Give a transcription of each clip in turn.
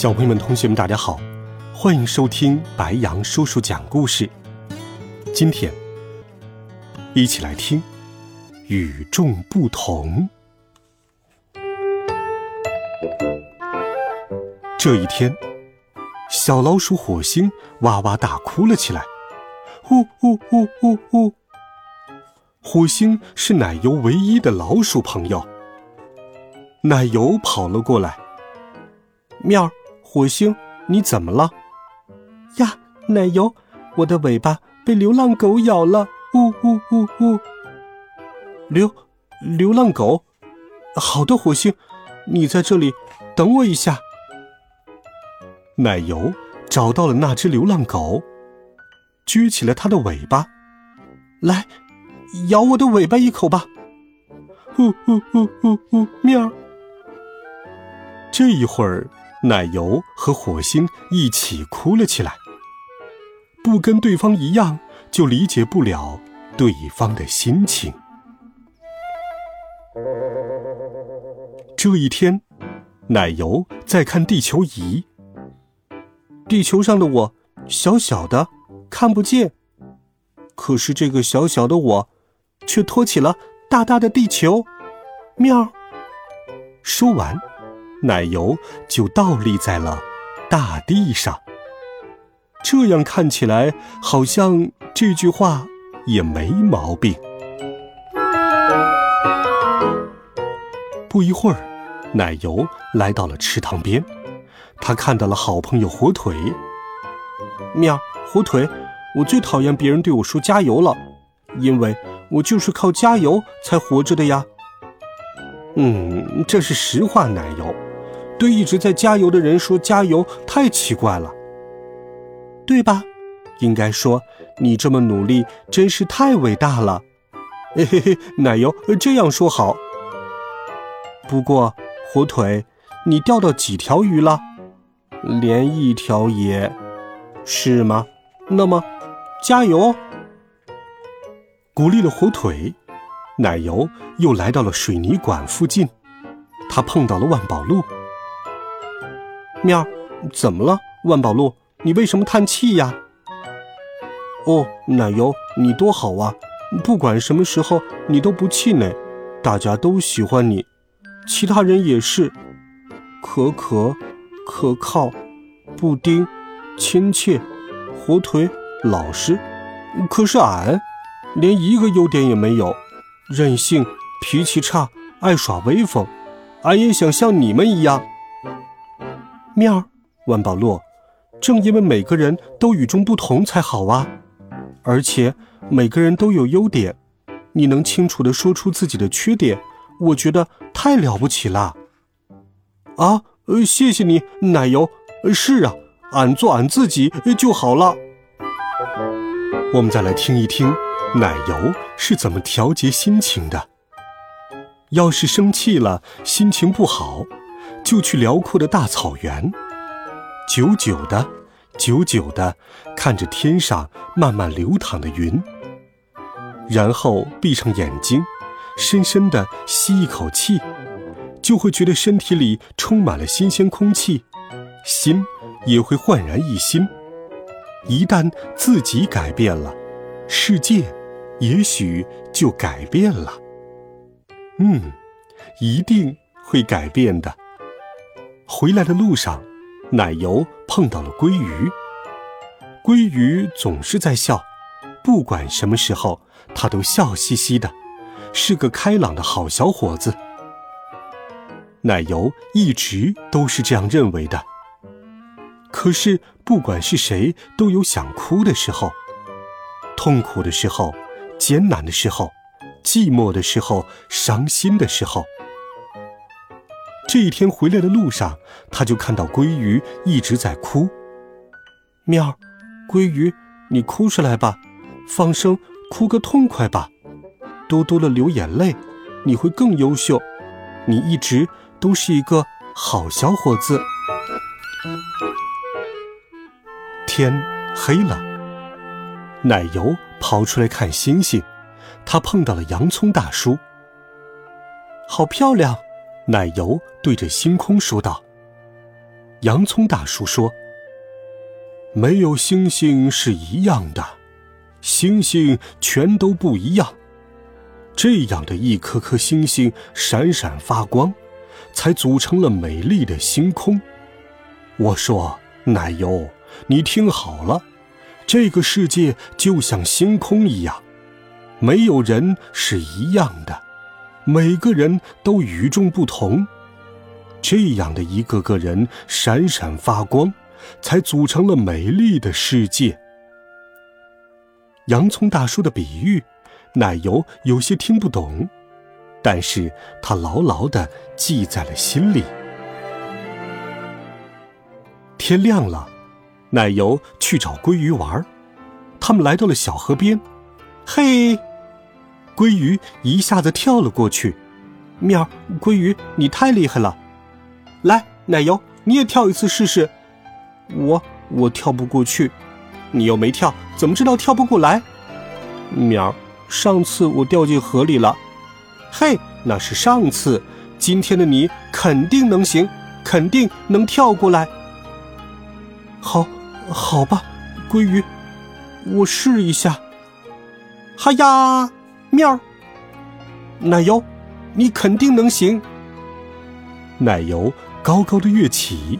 小朋友们、同学们，大家好，欢迎收听白羊叔叔讲故事。今天，一起来听《与众不同》。这一天，小老鼠火星哇哇大哭了起来，呜呜呜呜呜！火星是奶油唯一的老鼠朋友。奶油跑了过来，喵儿。火星，你怎么了？呀，奶油，我的尾巴被流浪狗咬了！呜呜呜呜！流流浪狗？好的，火星，你在这里等我一下。奶油找到了那只流浪狗，撅起了它的尾巴，来，咬我的尾巴一口吧！呜呜呜呜呜！喵！这一会儿。奶油和火星一起哭了起来。不跟对方一样，就理解不了对方的心情。这一天，奶油在看地球仪。地球上的我小小的，看不见，可是这个小小的我，却托起了大大的地球。喵！说完。奶油就倒立在了大地上，这样看起来好像这句话也没毛病。不一会儿，奶油来到了池塘边，他看到了好朋友火腿。喵，火腿，我最讨厌别人对我说加油了，因为我就是靠加油才活着的呀。嗯，这是实话，奶油。对一直在加油的人说加油太奇怪了，对吧？应该说你这么努力真是太伟大了。嘿嘿嘿，奶油这样说好。不过火腿，你钓到几条鱼了？连一条也，是吗？那么加油！鼓励了火腿，奶油又来到了水泥管附近，他碰到了万宝路。喵，怎么了，万宝路？你为什么叹气呀？哦，奶油，你多好啊！不管什么时候，你都不气馁，大家都喜欢你，其他人也是。可可，可靠，布丁，亲切，火腿，老实。可是俺，连一个优点也没有，任性，脾气差，爱耍威风。俺也想像你们一样。面儿，万宝路，正因为每个人都与众不同才好啊！而且每个人都有优点，你能清楚的说出自己的缺点，我觉得太了不起了。啊，呃，谢谢你，奶油。是啊，俺做俺自己就好了。我们再来听一听，奶油是怎么调节心情的。要是生气了，心情不好。就去辽阔的大草原，久久的，久久的看着天上慢慢流淌的云，然后闭上眼睛，深深的吸一口气，就会觉得身体里充满了新鲜空气，心也会焕然一新。一旦自己改变了，世界也许就改变了。嗯，一定会改变的。回来的路上，奶油碰到了鲑鱼。鲑鱼总是在笑，不管什么时候，他都笑嘻嘻的，是个开朗的好小伙子。奶油一直都是这样认为的。可是，不管是谁，都有想哭的时候，痛苦的时候，艰难的时候，寂寞的时候，伤心的时候。这一天回来的路上，他就看到鲑鱼一直在哭。喵，鲑鱼，你哭出来吧，放声哭个痛快吧，多多的流眼泪，你会更优秀。你一直都是一个好小伙子。天黑了，奶油跑出来看星星，他碰到了洋葱大叔。好漂亮！奶油对着星空说道。洋葱大叔说：“没有星星是一样的，星星全都不一样。这样的一颗颗星星闪闪发光，才组成了美丽的星空。”我说：“奶油，你听好了，这个世界就像星空一样，没有人是一样的。”每个人都与众不同，这样的一个个人闪闪发光，才组成了美丽的世界。洋葱大叔的比喻，奶油有些听不懂，但是他牢牢的记在了心里。天亮了，奶油去找鲑鱼玩，他们来到了小河边，嘿。鲑鱼一下子跳了过去，喵！鲑鱼，你太厉害了！来，奶油，你也跳一次试试。我我跳不过去，你又没跳，怎么知道跳不过来？喵！上次我掉进河里了。嘿，那是上次，今天的你肯定能行，肯定能跳过来。好，好吧，鲑鱼，我试一下。哈呀！喵，奶油，你肯定能行。奶油高高的跃起，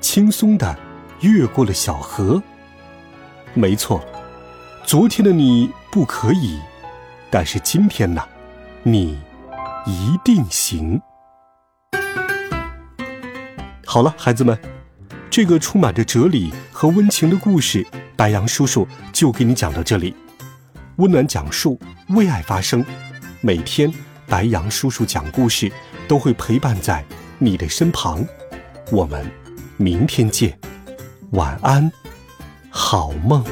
轻松的越过了小河。没错，昨天的你不可以，但是今天呢，你一定行。好了，孩子们，这个充满着哲理和温情的故事，白杨叔叔就给你讲到这里。温暖讲述，为爱发声。每天，白羊叔叔讲故事都会陪伴在你的身旁。我们明天见，晚安，好梦。